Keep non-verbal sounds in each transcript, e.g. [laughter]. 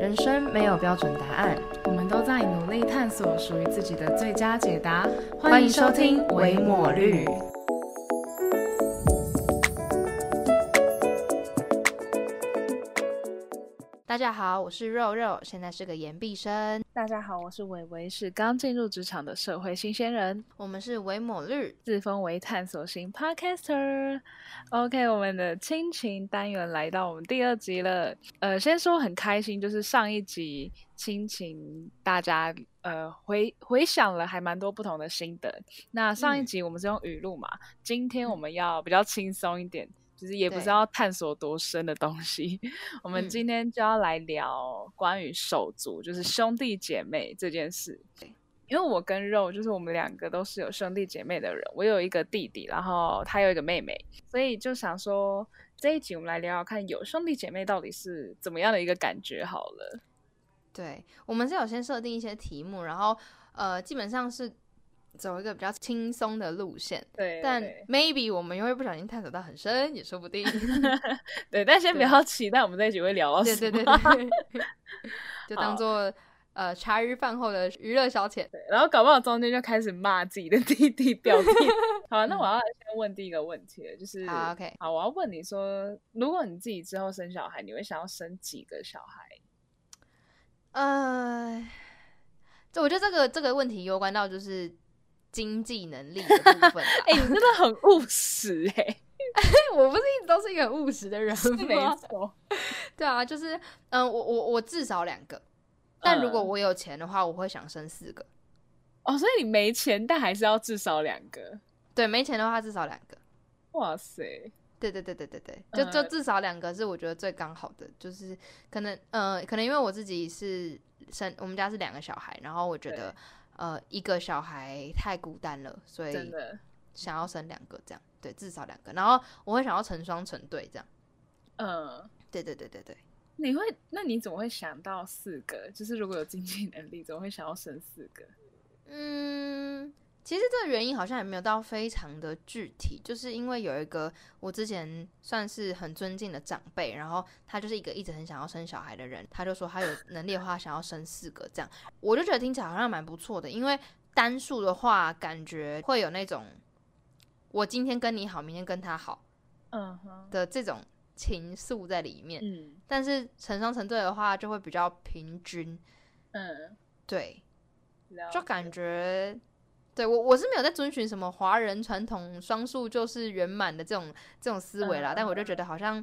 人生没有标准答案，我们都在努力探索属于自己的最佳解答。欢迎收听《维抹绿》。大家好，我是肉肉，现在是个研毕生。大家好，我是伟伟，是刚进入职场的社会新鲜人。我们是维抹绿，自封为探索型 Podcaster。OK，我们的亲情单元来到我们第二集了。呃，先说很开心，就是上一集亲情，大家呃回回想了还蛮多不同的心得。那上一集我们是用语录嘛，今天我们要比较轻松一点。其实也不是要探索多深的东西，我们今天就要来聊关于手足，就是兄弟姐妹这件事。因为我跟肉，就是我们两个都是有兄弟姐妹的人，我有一个弟弟，然后他有一个妹妹，所以就想说这一集我们来聊聊看，有兄弟姐妹到底是怎么样的一个感觉。好了，对我们是有先设定一些题目，然后呃，基本上是。走一个比较轻松的路线，对，但 maybe 我们又会不小心探索到很深，也说不定。[laughs] 对，但先不要期待我们在一起会聊到对对对对，[laughs] 就当做呃茶余饭后的娱乐消遣。对然后搞不好中间就开始骂自己的弟弟表弟。[laughs] 好，那我要先问第一个问题，就是好 OK，好，我要问你说，如果你自己之后生小孩，你会想要生几个小孩？呃，这我觉得这个这个问题攸关到就是。经济能力的部分，[laughs] 哎，你真的很务实哎！[laughs] 我不是一直都是一个很务实的人吗？没错，对啊，就是嗯，我我我至少两个，但如果我有钱的话，我会想生四个。哦，所以你没钱，但还是要至少两个。对，没钱的话至少两个。哇塞！对对对对对对，就就至少两个是我觉得最刚好的，就是可能呃，可能因为我自己是生，我们家是两个小孩，然后我觉得。呃，一个小孩太孤单了，所以想要生两个，这样对，至少两个。然后我会想要成双成对，这样。嗯，对对对对对。你会？那你怎么会想到四个？就是如果有经济能力，怎么会想要生四个？嗯。其实这个原因好像也没有到非常的具体，就是因为有一个我之前算是很尊敬的长辈，然后他就是一个一直很想要生小孩的人，他就说他有能力的话想要生四个这样，我就觉得听起来好像蛮不错的，因为单数的话感觉会有那种我今天跟你好，明天跟他好，嗯哼的这种情愫在里面，嗯，但是成双成对的话就会比较平均，嗯，对，就感觉。对我我是没有在遵循什么华人传统双数就是圆满的这种这种思维啦，但我就觉得好像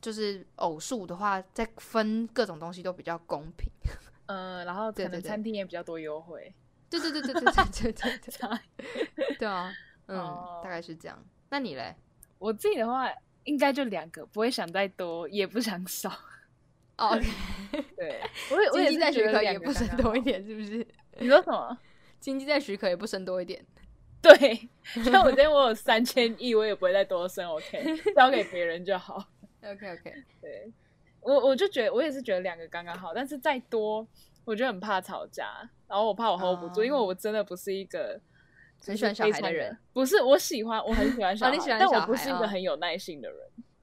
就是偶数的话，在分各种东西都比较公平。[laughs] 嗯，然后可能餐厅也比较多优惠。对对对对对对对对，[laughs] 对啊，嗯，大概是这样。那你嘞？我自己的话，应该就两个，不会想再多，也不想少。OK，[laughs] 对，我也我也在觉得也不生多一点，是不是？你说什么？经济再许可也不生多一点，[laughs] 对，像我今天我有三千亿，我也不会再多生，OK，交给别人就好，OK OK，[laughs] 对我我就觉得我也是觉得两个刚刚好，但是再多我就很怕吵架，然后我怕我 hold 不住，因为我真的不是一个很喜欢小孩的人，不是我喜欢我很喜欢小孩，但我不是一个很有耐心的人。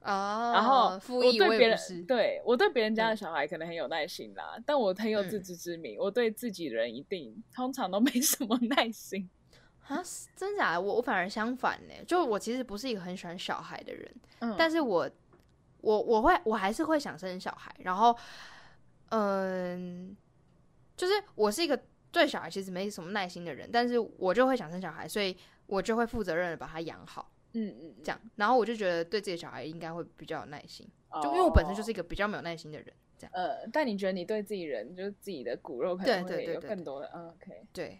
哦，然后我对别人，对我对别人家的小孩可能很有耐心啦，但我很有自知之明，我对自己人一定通常都没什么耐心。啊，真假？的？我我反而相反呢，就我其实不是一个很喜欢小孩的人，嗯。但是我我我会我还是会想生小孩，然后嗯，就是我是一个对小孩其实没什么耐心的人，但是我就会想生小孩，所以我就会负责任的把他养好。嗯嗯，这样，然后我就觉得对自己的小孩应该会比较有耐心，就因为我本身就是一个比较没有耐心的人，这样。呃，但你觉得你对自己人，就是自己的骨肉，可能会有更多的，OK，对，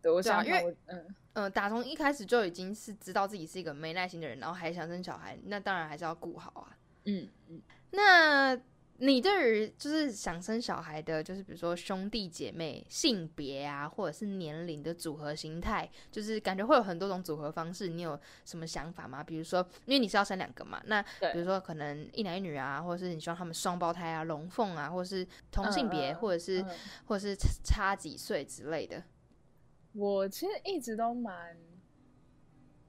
对，我想，因为，嗯嗯，打从一开始就已经是知道自己是一个没耐心的人，然后还想生小孩，那当然还是要顾好啊。嗯嗯，那。你对于就是想生小孩的，就是比如说兄弟姐妹性别啊，或者是年龄的组合形态，就是感觉会有很多种组合方式。你有什么想法吗？比如说，因为你是要生两个嘛，那比如说可能一男一女啊，或者是你希望他们双胞胎啊、龙凤啊，或者是同性别，或者是或者是差几岁之类的。我其实一直都蛮，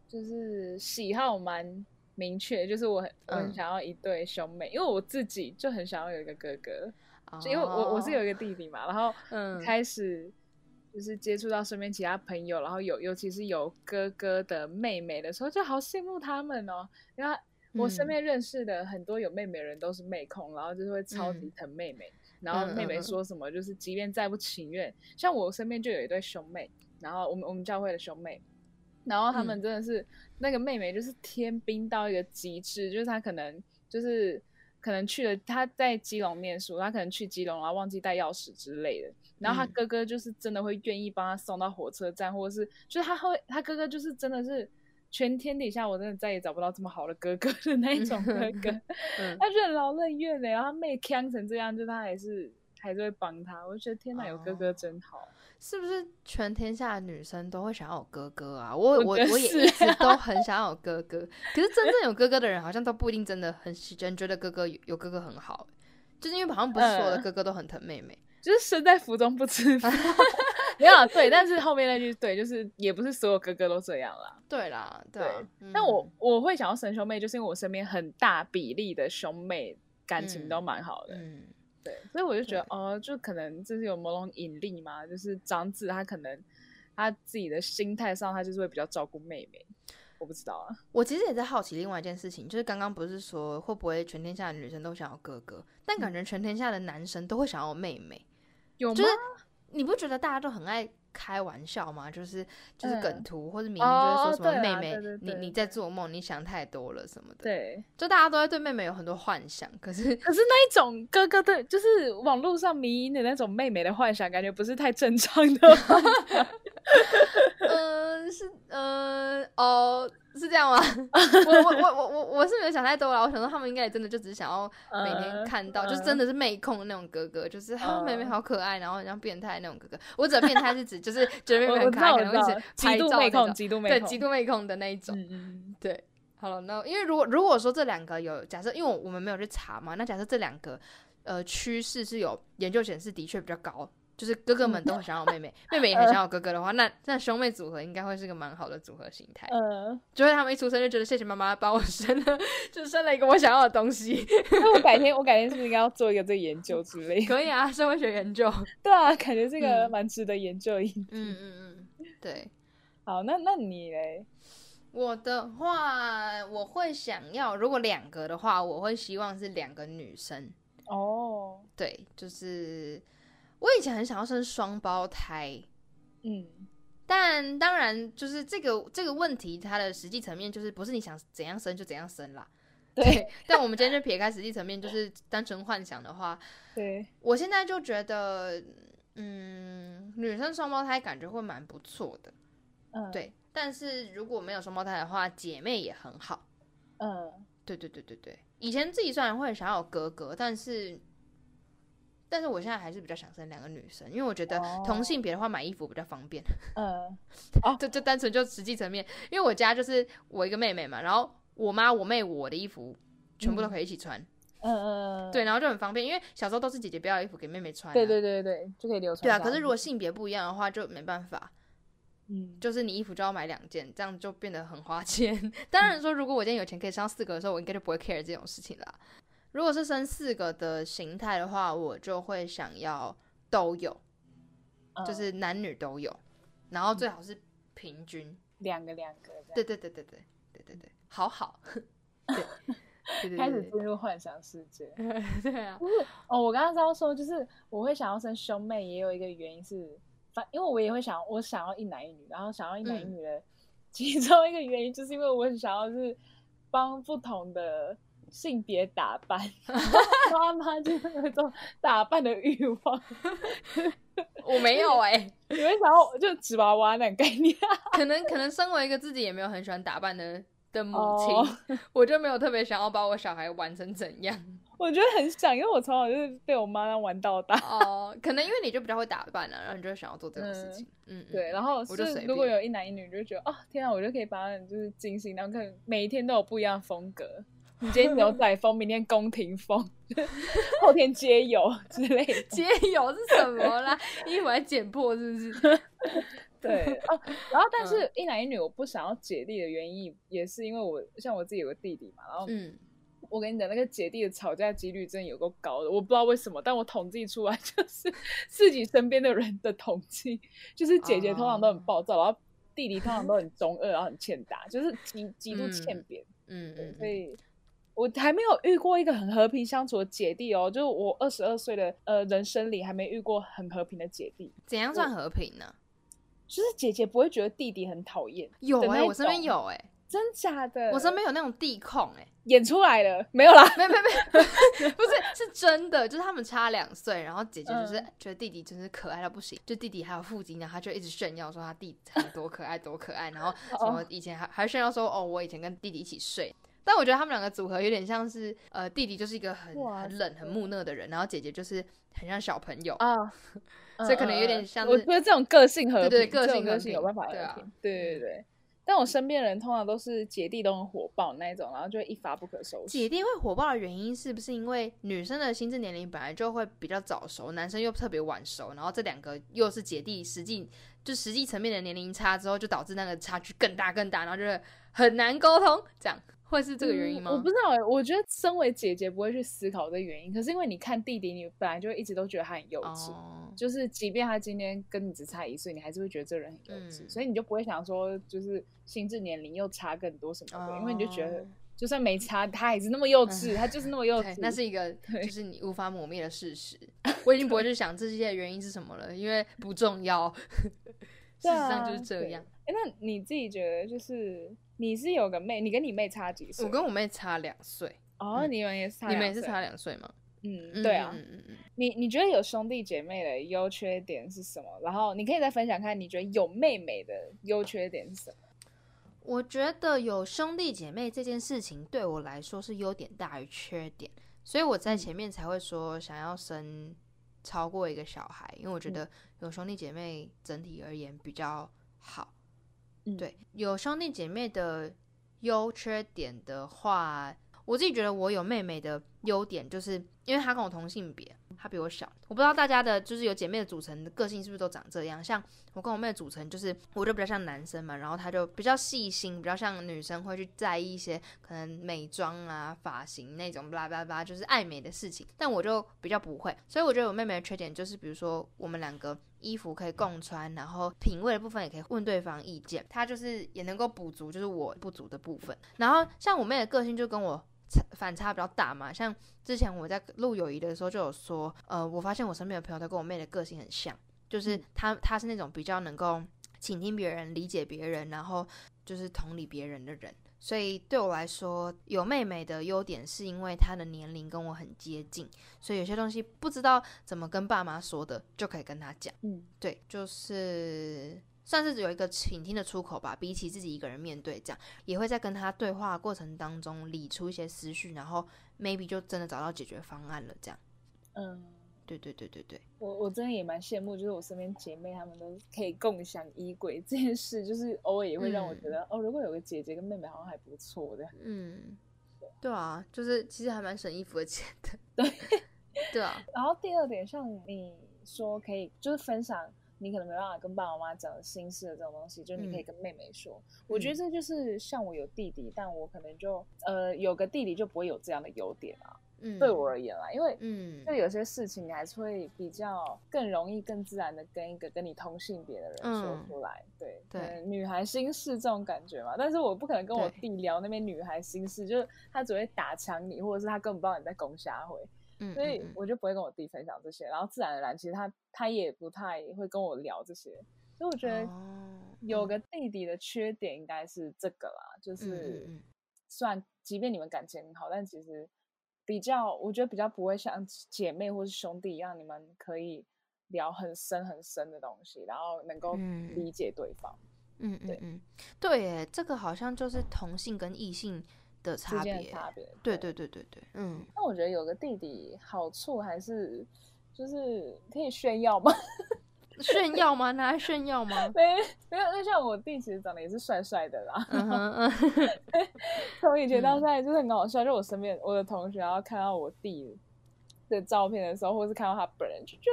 就是喜好蛮。明确就是我很我很想要一对兄妹，因为我自己就很想要有一个哥哥就因为我我是有一个弟弟嘛，然后嗯开始就是接触到身边其他朋友，然后有尤其是有哥哥的妹妹的时候，就好羡慕他们哦。因为我身嗯边认识的很多有妹妹的人都是妹控，然后就是会超级嗯疼妹妹，然后妹妹说什么就是即便再不情愿，像我身边就有一对兄妹，然后我们我们教会的兄妹。然后他们嗯真的是、那个妹妹，就是天兵到一个极致，就是她可能就是可能去了，她在基隆念书，她可能去基隆，然后忘记带钥匙之类的。然后她嗯。哥哥就是真的会愿意帮她送到火车站，或者是就是他会，他哥哥就是真的是全天底下我真的再也找不到这么好的哥哥的那一种哥哥，[laughs] 嗯。他任劳任怨的，然后他妹呛成这样，就他还是还是会帮他，我就觉得天哪，有哥哥哦真好。是不是全天下的女生都会想要有哥哥啊？我我我也一直都很想要有哥哥，可是真正有哥哥的人好像都不一定真的很喜欢，觉得哥哥有有哥哥很好，就是因为好像不是所有的嗯哥哥都很疼妹妹。就是身在福中不知福，[laughs] 没有啊对，但是后面那句对，就是也不是所有哥哥都这样啦。对啦，对啊。但我嗯我会想要生兄妹，就是因为我身边很大比例的兄妹感情嗯都蛮好的，嗯对，所以我就觉得哦，就可能就是有某种引力嘛，就是长子他可能他自己的心态上，他就是会比较照顾妹妹，我不知道啊，我其实也在好奇另外一件事情，就是刚刚不是说会不会全天下的女生都想要哥哥，但感觉全天下的男生都会想要妹妹。有吗？就是你不觉得大家都很爱开玩笑嘛？就是就是梗嗯图、或者名，哦就是说什么对妹妹，啦对对你你在做梦，你想太多了什么的。，对，就大家都在对妹妹有很多幻想，可是可是那一种哥哥对，就是网络上迷因的那种妹妹的幻想，感觉不是太正常的幻想。呃 [laughs] 是呃哦是这样吗？[laughs] 我我我我我我是没有想太多了，我想说他们应该也真的就只是想要每天呃看到，就是呃真的是妹控的那种哥哥，就是啊妹妹呃好可爱，然后很像变态那种哥哥。我指的变态是指就是 [laughs] 觉得妹妹很可爱，可能会一直，极拍度妹控，照那种。极度妹控，对极度妹控。的那一种。嗯嗯。对，好了，那因为如果如果说这两个有假设，因为我们没有去查嘛，那假设这两个呃趋势是有研究显示的确比较高，就是哥哥们都很想要妹妹，妹妹也很想要哥哥的话，那那兄妹组合应该会是个蛮好的组合形态。呃，就会他们一出生就觉得谢谢妈妈帮我生了，就生了一个我想要的东西。[laughs] 那我改天我改天是不是应该要做一个这个研究之类的？可以啊，社会学研究。[laughs] 对啊，感觉这个嗯蛮值得研究的议题。嗯嗯嗯，对。好，那那你嘞？我的话，我会想要，如果两个的话，我会希望是两个女生。哦，对，就是我以前很想要生双胞胎，嗯，但当然就是这个这个问题，它的实际层面就是不是你想怎样生就怎样生啦。对但我们今天就撇开实际层面，就是单纯幻想的话，对，我现在就觉得，嗯，女生双胞胎感觉会蛮不错的。嗯，，对，但是如果没有双胞胎的话，姐妹也很好。嗯，对对对对对，以前自己虽然会想要有哥哥，但是，但是我现在还是比较想生两个女生，因为我觉得哦同性别的话买衣服比较方便。[laughs] 嗯，就就单纯就实际层面，因为我家就是我一个妹妹嘛，然后我妈、我妹、我的衣服全部都可以一起穿，嗯嗯，对，然后就很方便，因为小时候都是姐姐不要衣服给妹妹穿、啊，对对对对，就可以流传。对啊。可是如果，性别不一样的话，就没办法，嗯，就是你衣服就要买两件，这样就变得很花钱。[laughs] 当然说，如果我今天有钱可以上四个的时候，我应该就不会 care 这种事情啦。如果是生四个的形态的话，我就会想要都有，嗯。就是男女都有，然后最好是平均。两个两个对对对对对对对对，好好，[laughs] 对对对开始进入幻想世界。[laughs] 对啊，不是，哦，我刚刚是要说，就是我会想要生兄妹，也有一个原因是，反因为我也会想，我想要一男一女，然后想要一男一嗯。女的 [laughs] 其中一个原因，就是因为我很想要是帮不同的性别打扮，[laughs] 妈妈就是有一种打扮的欲望，我没有哎、你会想要就纸娃娃那种概念，[laughs] 可能可能身为一个自己也没有很喜欢打扮的的母亲，哦我就没有特别想要把我小孩玩成怎样我觉得很想，因为我从小就是被我妈玩到大。哦。可能因为你就比较会打扮啊，然后你就想要做这种事情。嗯，嗯对，然后我就是如果有一男一女，就觉得哦，天啊，我就可以把他们就是精心，然后可能每一天都有不一样的风格。你今天牛仔风，明天宫廷风，[laughs] 后天街友之类的。[laughs] 街友是什么啦？衣服还剪破是不是？[laughs] 对哦，然后但嗯是一男一女，我不想要姐弟的原因，也是因为我像我自己有个弟弟嘛，然后嗯我跟你讲，那个姐弟的吵架几率真的有够高的，我不知道为什么，但我统计出来就是自己身边的人的统计，就是姐姐通常都很暴躁，然后弟弟通常都很中二，然后很欠打，就是极极度欠扁。嗯嗯，所以我还没有遇过一个很和平相处的姐弟哦，就是我二十二岁的呃人生里还没遇过很和平的姐弟。怎样算和平呢？就是姐姐不会觉得弟弟很讨厌。有哎，我身边有哎。真假的？我身边有那种弟控哎，演出来了没有啦？没没没，[laughs] 不是是真的，就是他们差两岁，然后姐姐就是觉得弟弟真是可爱到不行，就弟弟还有腹肌呢，他就一直炫耀说他弟多可爱多可爱，然后什 [laughs] 么以前还还炫耀说哦，我以前跟弟弟一起睡，但我觉得他们两个组合有点像是呃，弟弟就是一个很很冷很木讷的人，然后姐姐就是很像小朋友啊，[laughs] 所以可能有点像。我觉得这种个性和对个性个性有办法对啊，对对对。但我身边人通常都是姐弟都很火爆那一种，然后就一发不可收拾。姐弟会火爆的原因是不是因为女生的心智年龄本来就会比较早熟，男生又特别晚熟，然后这两个又是姐弟，实际就实际层面的年龄差之后，就导致那个差距更大更大，然后就是很难沟通，这样。会是这个原因吗？我不知道哎，我觉得身为姐姐不会去思考这原因。可是因为你看弟弟，你本来就一直都觉得他很幼稚，就是即便他今天跟你只差一岁，你还是会觉得这人很幼稚，所以你就不会想说就是心智年龄又差更多什么的，因为你就觉得就算没差，他还是那么幼稚，他就是那么幼稚。那是一个就是你无法磨灭的事实。[laughs] 我已经不会去想这些原因是什么了，因为不重要。[laughs] 事实上就是这样。哎，那你自己觉得就是？你是有个妹，你跟你妹差几岁？我跟我妹差两岁。哦，你们也差，你们也是差两岁吗？嗯，对啊。嗯嗯嗯。你你觉得有兄弟姐妹的优缺点是什么？然后你可以再分享看，你觉得有妹妹的优缺点是什么？我觉得有兄弟姐妹这件事情对我来说是优点大于缺点，所以我在前面才会说想要生超过一个小孩，因为我觉得有兄弟姐妹整体而言比较好。对，有兄弟姐妹的优缺点的话，我自己觉得我有妹妹的优点，就是因为她跟我同性别，她比我小。我不知道大家的就是有姐妹的组成的个性是不是都长这样？像我跟我妹的组成，就是我就比较像男生嘛，然后她就比较细心，比较像女生会去在意一些可能美妆啊、发型那种，巴拉巴拉，就是爱美的事情。但我就比较不会，所以我觉得我妹妹的缺点就是，比如说我们两个。衣服可以共穿，然后品味的部分也可以问对方意见，他就是也能够补足就是我不足的部分。然后像我妹的个性就跟我反差比较大嘛，像之前我在录友谊的时候就有说，呃，我发现我身边的朋友都跟我妹的个性很像，就是她她是那种比较能够倾听别人、理解别人，然后就是同理别人的人。所以对我来说，有妹妹的优点是因为她的年龄跟我很接近，所以有些东西不知道怎么跟爸妈说的，就可以跟她讲。嗯，对，就是算是有一个倾听的出口吧。比起自己一个人面对，这样也会在跟他对话过程当中理出一些思绪，然后 maybe 就真的找到解决方案了。这样，嗯。对对对对对，我我真的也蛮羡慕，就是我身边姐妹她们都可以共享衣柜这件事，就是偶尔也会让我觉得，哦，如果有个姐姐跟妹妹好像还不错的。嗯，对啊，就是其实还蛮省衣服的钱的。对 [laughs] 对啊。[laughs] 然后第二点，像你说可以就是分享你可能没办法跟爸爸妈妈讲心事的这种东西，就你可以跟妹妹说。我觉得这就是像我有弟弟，但我可能就呃有个弟弟就不会有这样的优点啊。嗯，对我而言啦，因为嗯，就有些事情你还是会比较更容易、更自然的跟一个跟你同性别的人说出来。对对，女孩心事这种感觉嘛。但是我不可能跟我弟聊那边女孩心事，就是他只会打枪你，或者是他根本不知道你在攻瞎回。嗯，所以我就不会跟我弟分享这些。然后自然而然，其实他他也不太会跟我聊这些。所以我觉得有个弟弟的缺点应该是这个啦，就是虽然即便你们感情很好，但其实。比较，我觉得比较不会像姐妹或是兄弟一样，你们可以聊很深很深的东西，然后能够理解对方。嗯嗯嗯，对，耶，这个好像就是同性跟异性的差别。差别。对对对对对，嗯。那我觉得有个弟弟好处还是就是可以炫耀吗？[laughs] 炫耀吗？拿来炫耀吗？没没有，那像我弟其实长得也是帅帅的啦。[laughs] 从以前到现在就是很搞笑，就我身边我的同学，然后看到我弟的照片的时候，或是看到他本人，就就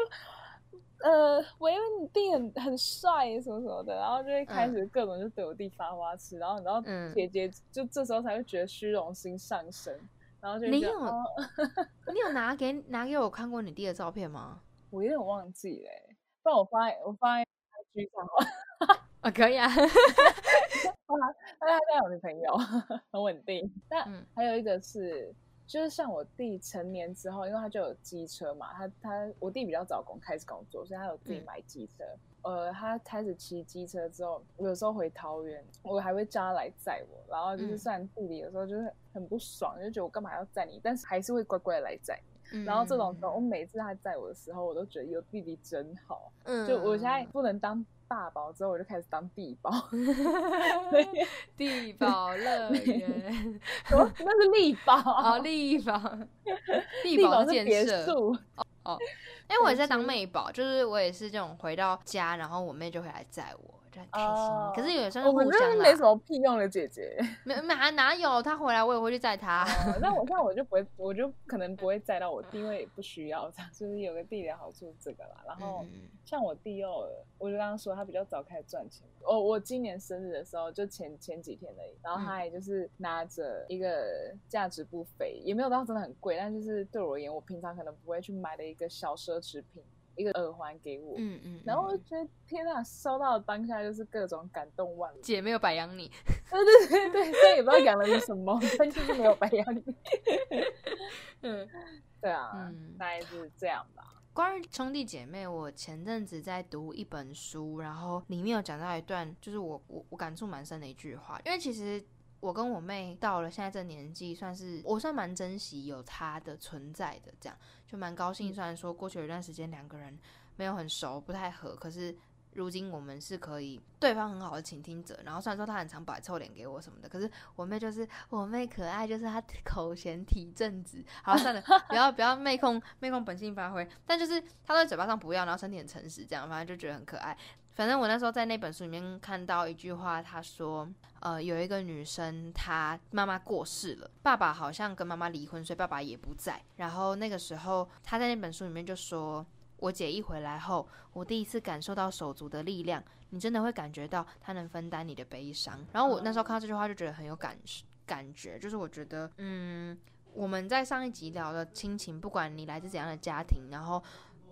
呃，我以为你弟很很帅什么什么的，然后就会开始各种就对我弟发花痴，然后然后姐姐就这时候才会觉得虚荣心上升。然后就你有哦 [laughs] 你有拿给拿给我看过你弟的照片吗？我有点忘记嘞欸，不然我发我发在 IG 上好了，啊，[laughs] 可以啊。[laughs] 他他家有女朋友，很稳定。但嗯还有一个是，就是像我弟成年之后，因为他就有机车嘛，他他我弟比较早工开始工作，所以他有自己嗯买机车。呃，他开始骑机车之后，我有时候回桃园，我还会叫他来载我。然后就是嗯虽然弟弟有时候就是很不爽，就觉得我干嘛要载你，但是还是会乖乖地来载你。嗯然后这种时候，我每次他载我的时候，我都觉得有弟弟真好。嗯就我现在不能当大宝，之后我就开始当地宝。[laughs] 地宝乐园，[laughs] 那是力宝，啊，力宝，[laughs] 力宝是别建设。墅。哎，我也在当妹宝，就是我也是这种回到家，然后我妹就会来载我，就很开心。哦可是有时候我们真互相啦，的没什么屁用的姐姐。[laughs] 没没哪哪有她回来我也会去载她。哦那我像我就不会，我就可能不会载到我弟，因为不需要这样，[laughs] 就是有个弟弟的好处是这个啦。然后嗯像我弟又，我就刚刚说他比较早开始赚钱。我我今年生日的时候，就前前几天而已，然后他也就是拿着一个价值不菲，也没有到真的很贵，但就是对我而言，我平常可能不会去买的一个小奢侈品，一个耳环给我。嗯嗯，然后我觉得天呐，收到的当下就是各种感动万分。姐没有白养你。[laughs] 对对对对，也不知道养了你什么，但就是没有白养你。[laughs] 嗯，对啊，嗯大概是这样吧。关于兄弟姐妹，我前阵子在读一本书，然后里面有讲到一段，就是我我我感触蛮深的一句话，因为其实。我跟我妹到了现在这年纪，算是我算蛮珍惜有她的存在的，这样就蛮高兴。虽然说过去有一段时间两个人没有很熟，不太合，可是如今我们是可以对方很好的倾听者。然后虽然说她很常摆臭脸给我什么的，可是我妹就是我妹可爱，就是她口嫌体正直。好，算了，[laughs] 不要不要妹控妹控本性发挥，但就是她在嘴巴上不要，然后身体很诚实，这样反正就觉得很可爱。反正我那时候在那本书里面看到一句话，他说，呃，有一个女生，她妈妈过世了，爸爸好像跟妈妈离婚，所以爸爸也不在。然后那个时候，她在那本书里面就说，我姐一回来后，我第一次感受到手足的力量，你真的会感觉到她能分担你的悲伤。然后我那时候看到这句话，就觉得很有感感觉，就是我觉得，嗯，我们在上一集聊的亲情，不管你来自怎样的家庭，然后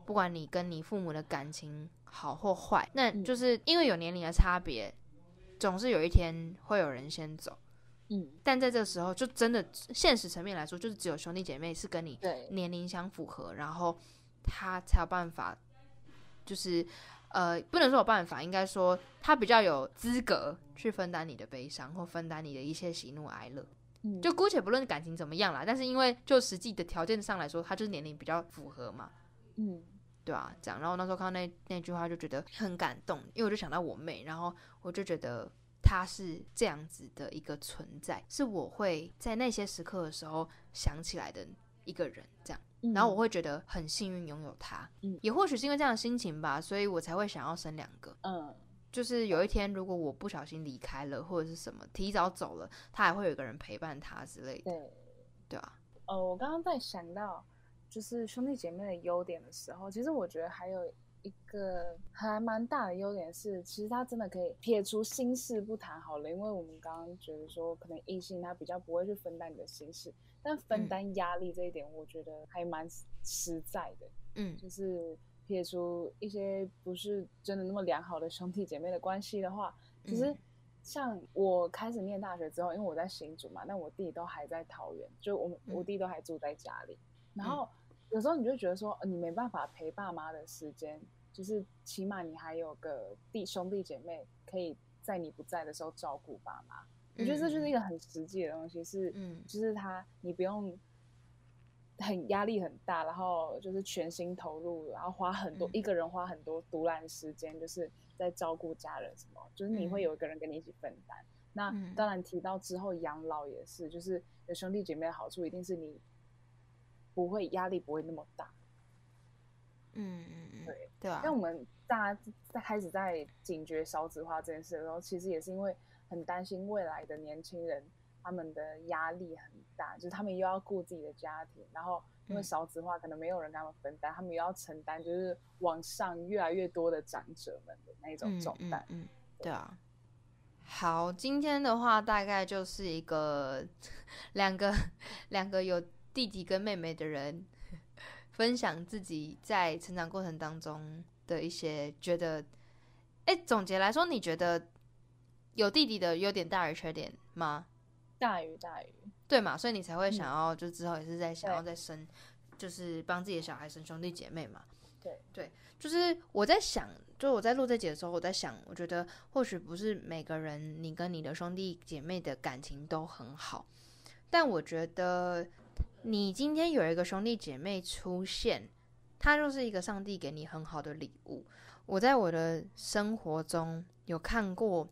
不管你跟你父母的感情好或坏，那就是因为有年龄的差别，总是有一天会有人先走。嗯，但在这个时候，就真的现实层面来说，就是只有兄弟姐妹是跟你对，年龄相符合，然后他才有办法，就是呃，不能说有办法，应该说他比较有资格去分担你的悲伤或分担你的一些喜怒哀乐。嗯。就姑且不论感情怎么样啦，但是因为就实际的条件上来说，他就是年龄比较符合嘛，嗯对啊，这样。然后那时候看到那那句话，就觉得很感动，因为我就想到我妹，然后我就觉得她是这样子的一个存在，是我会在那些时刻的时候想起来的一个人，这样。嗯，然后我会觉得很幸运拥有她，嗯也或许是因为这样的心情吧，所以我才会想要生两个。嗯就是有一天，如果我不小心离开了，或者是什么提早走了，他还会有一个人陪伴他之类的，对，对啊，哦，我刚刚在想到就是兄弟姐妹的优点的时候，其实我觉得还有一个还蛮大的优点是，其实他真的可以撇除心事不谈好了，因为我们刚刚觉得说，可能异性他比较不会去分担你的心事，但分嗯。担压力这一点，我觉得还蛮实实在的。嗯。就是撇除一些不是真的那么良好的兄弟姐妹的关系的话，其实嗯。像我开始念大学之后，因为我在新竹嘛，那我弟都还在桃园，就我们我嗯弟都还住在家里，然后有时候你就觉得说，呃你没办法陪爸妈的时间，就是起码你还有个弟兄弟姐妹可以在你不在的时候照顾爸妈。我觉得这就是一个很实际的东西，是嗯。就是他你不用很压力很大，然后就是全心投入，然后花很多、嗯。一个人花很多独揽时间，就是在照顾家人什么，就是你会嗯。有一个人跟你一起分担。那嗯。当然提到之后养老也是，就是有兄弟姐妹的好处，一定是你不会压力不会那么大。嗯嗯嗯，对对啊，像我们大家在开始在警觉少子化这件事的时候，其实也是因为很担心未来的年轻人他们的压力很大，就是他们又要顾自己的家庭，然后因为嗯少子化可能没有人跟他们分担，他们又要承担就是往上越来越多的长者们的那种嗯重担。嗯嗯，对啊。好，今天的话大概就是一个 [laughs] 两个两个有弟弟跟妹妹的人分享自己在成长过程当中的一些觉得，哎，总结来说，你觉得有弟弟的优点大于缺点吗？大于大于，对嘛？所以你才会想要，就之后也是在想要再生，就是帮自己的小孩生兄弟姐妹嘛。对对，就是我在想。就我在录这节的时候，我在想，我觉得或许不是每个人你跟你的兄弟姐妹的感情都很好，但我觉得你今天有一个兄弟姐妹出现，他就是一个上帝给你很好的礼物。我在我的生活中有看过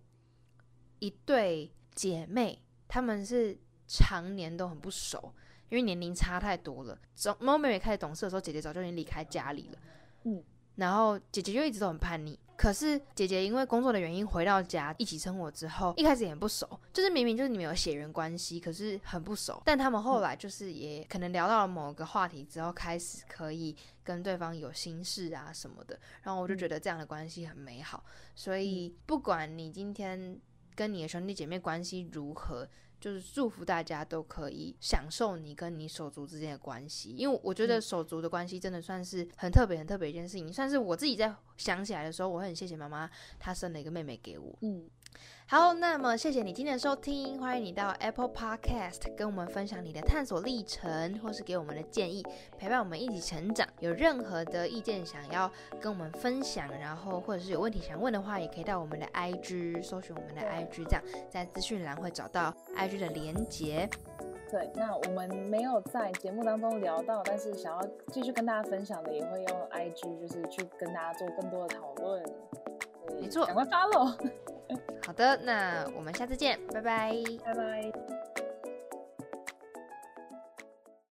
一对姐妹，他们是常年都很不熟，因为年龄差太多了。从猫妹妹开始懂事的时候，姐姐早就已经离开家里了。嗯。然后姐姐就一直都很叛逆，可是姐姐因为工作的原因回到家一起生活之后，一开始也不熟，就是明明就是你们有血缘关系，可是很不熟。但他们后来就是也可能聊到了某个话题之后，开始可以跟对方有心事啊什么的。然后我就觉得这样的关系很美好。所以不管你今天跟你的兄弟姐妹关系如何。就是祝福大家都可以享受你跟你手足之间的关系，因为我觉得手足的关系真的算是很特别、很特别一件事情，算是我自己在想起来的时候，我很谢谢妈妈，她生了一个妹妹给我。嗯。好，那么谢谢你今天的收听，欢迎你到 Apple Podcast 跟我们分享你的探索历程，或是给我们的建议，陪伴我们一起成长。有任何的意见想要跟我们分享，然后或者是有问题想问的话，也可以到我们的 IG 搜寻我们的 IG，这样在资讯栏会找到 IG 的连接。对，那我们没有在节目当中聊到，但是想要继续跟大家分享的，也会用 IG，就是去跟大家做更多的讨论。没错，赶快发喽！[laughs] 好的，那我们下次见，拜拜，拜拜。